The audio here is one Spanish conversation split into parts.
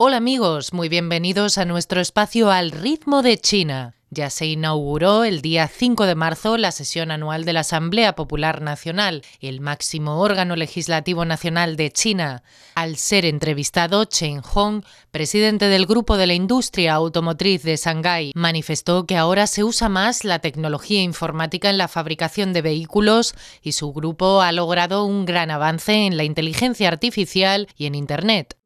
Hola amigos, muy bienvenidos a nuestro espacio Al ritmo de China. Ya se inauguró el día 5 de marzo la sesión anual de la Asamblea Popular Nacional, el máximo órgano legislativo nacional de China. Al ser entrevistado, Chen Hong, presidente del Grupo de la Industria Automotriz de Shanghái, manifestó que ahora se usa más la tecnología informática en la fabricación de vehículos y su grupo ha logrado un gran avance en la inteligencia artificial y en Internet.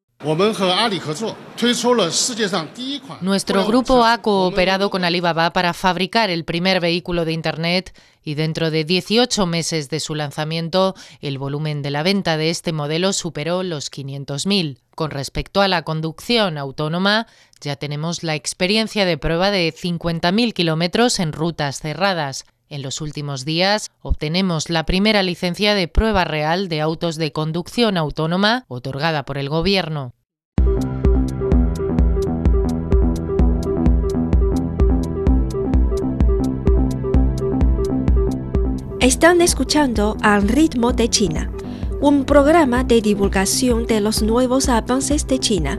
Nuestro grupo ha cooperado con Alibaba para fabricar el primer vehículo de Internet y dentro de 18 meses de su lanzamiento, el volumen de la venta de este modelo superó los 500.000. Con respecto a la conducción autónoma, ya tenemos la experiencia de prueba de 50.000 kilómetros en rutas cerradas. En los últimos días obtenemos la primera licencia de prueba real de autos de conducción autónoma otorgada por el Gobierno. Están escuchando Al ritmo de China, un programa de divulgación de los nuevos avances de China,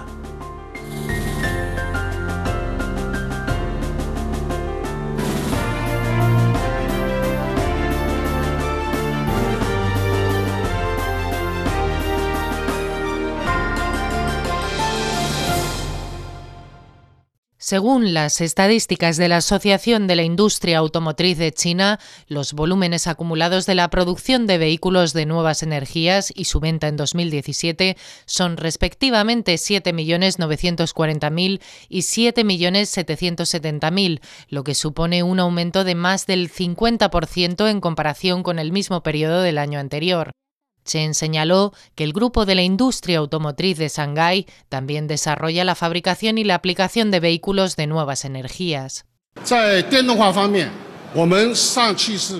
Según las estadísticas de la Asociación de la Industria Automotriz de China, los volúmenes acumulados de la producción de vehículos de nuevas energías y su venta en 2017 son respectivamente 7.940.000 y 7.770.000, lo que supone un aumento de más del 50% en comparación con el mismo periodo del año anterior. Chen señaló que el grupo de la industria automotriz de Shanghái también desarrolla la fabricación y la aplicación de vehículos de nuevas energías.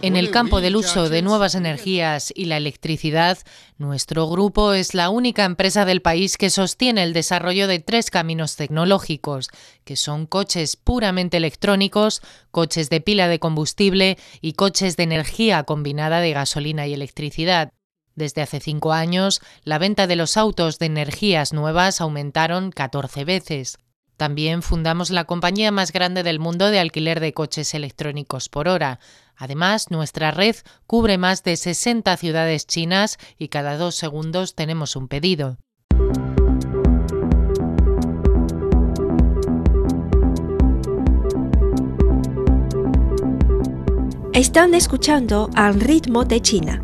En el campo del uso de nuevas energías y la electricidad, nuestro grupo es la única empresa del país que sostiene el desarrollo de tres caminos tecnológicos, que son coches puramente electrónicos, coches de pila de combustible y coches de energía combinada de gasolina y electricidad. Desde hace cinco años, la venta de los autos de energías nuevas aumentaron 14 veces. También fundamos la compañía más grande del mundo de alquiler de coches electrónicos por hora. Además, nuestra red cubre más de 60 ciudades chinas y cada dos segundos tenemos un pedido. Están escuchando al ritmo de China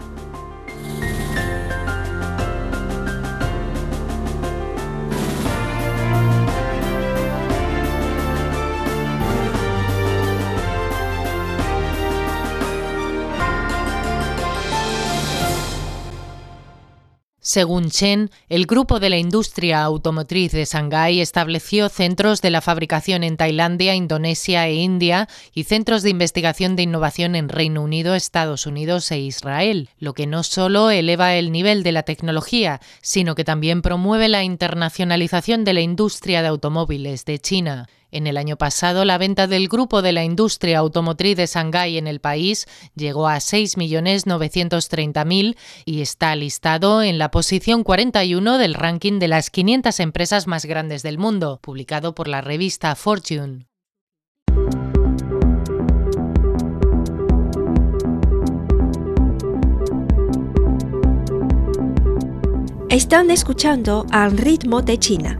Según Chen, el grupo de la industria automotriz de Shanghái estableció centros de la fabricación en Tailandia, Indonesia e India y centros de investigación de innovación en Reino Unido, Estados Unidos e Israel, lo que no solo eleva el nivel de la tecnología, sino que también promueve la internacionalización de la industria de automóviles de China. En el año pasado, la venta del grupo de la industria automotriz de Shanghái en el país llegó a 6.930.000 y está listado en la posición 41 del ranking de las 500 empresas más grandes del mundo, publicado por la revista Fortune. Están escuchando al ritmo de China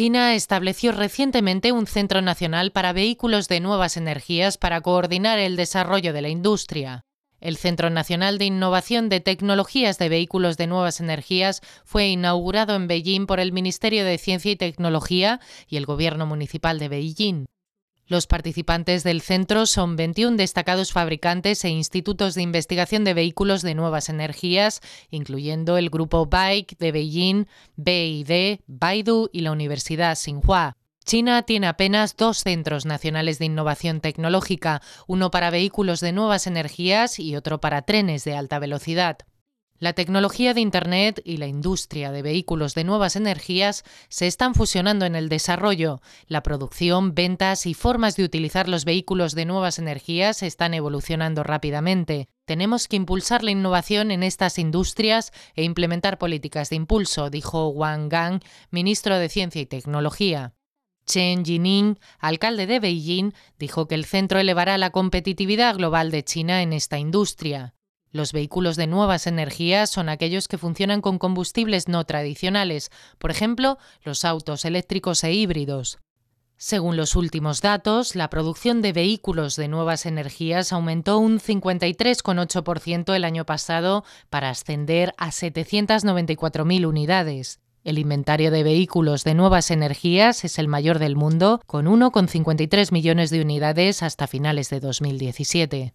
China estableció recientemente un Centro Nacional para Vehículos de Nuevas Energías para coordinar el desarrollo de la industria. El Centro Nacional de Innovación de Tecnologías de Vehículos de Nuevas Energías fue inaugurado en Beijing por el Ministerio de Ciencia y Tecnología y el Gobierno Municipal de Beijing. Los participantes del centro son 21 destacados fabricantes e institutos de investigación de vehículos de nuevas energías, incluyendo el grupo Bike de Beijing, BID, Baidu y la Universidad Tsinghua. China tiene apenas dos centros nacionales de innovación tecnológica, uno para vehículos de nuevas energías y otro para trenes de alta velocidad. La tecnología de Internet y la industria de vehículos de nuevas energías se están fusionando en el desarrollo. La producción, ventas y formas de utilizar los vehículos de nuevas energías están evolucionando rápidamente. Tenemos que impulsar la innovación en estas industrias e implementar políticas de impulso, dijo Wang Gang, ministro de Ciencia y Tecnología. Chen Jining, alcalde de Beijing, dijo que el centro elevará la competitividad global de China en esta industria. Los vehículos de nuevas energías son aquellos que funcionan con combustibles no tradicionales, por ejemplo, los autos eléctricos e híbridos. Según los últimos datos, la producción de vehículos de nuevas energías aumentó un 53,8% el año pasado para ascender a 794.000 unidades. El inventario de vehículos de nuevas energías es el mayor del mundo, con 1,53 millones de unidades hasta finales de 2017.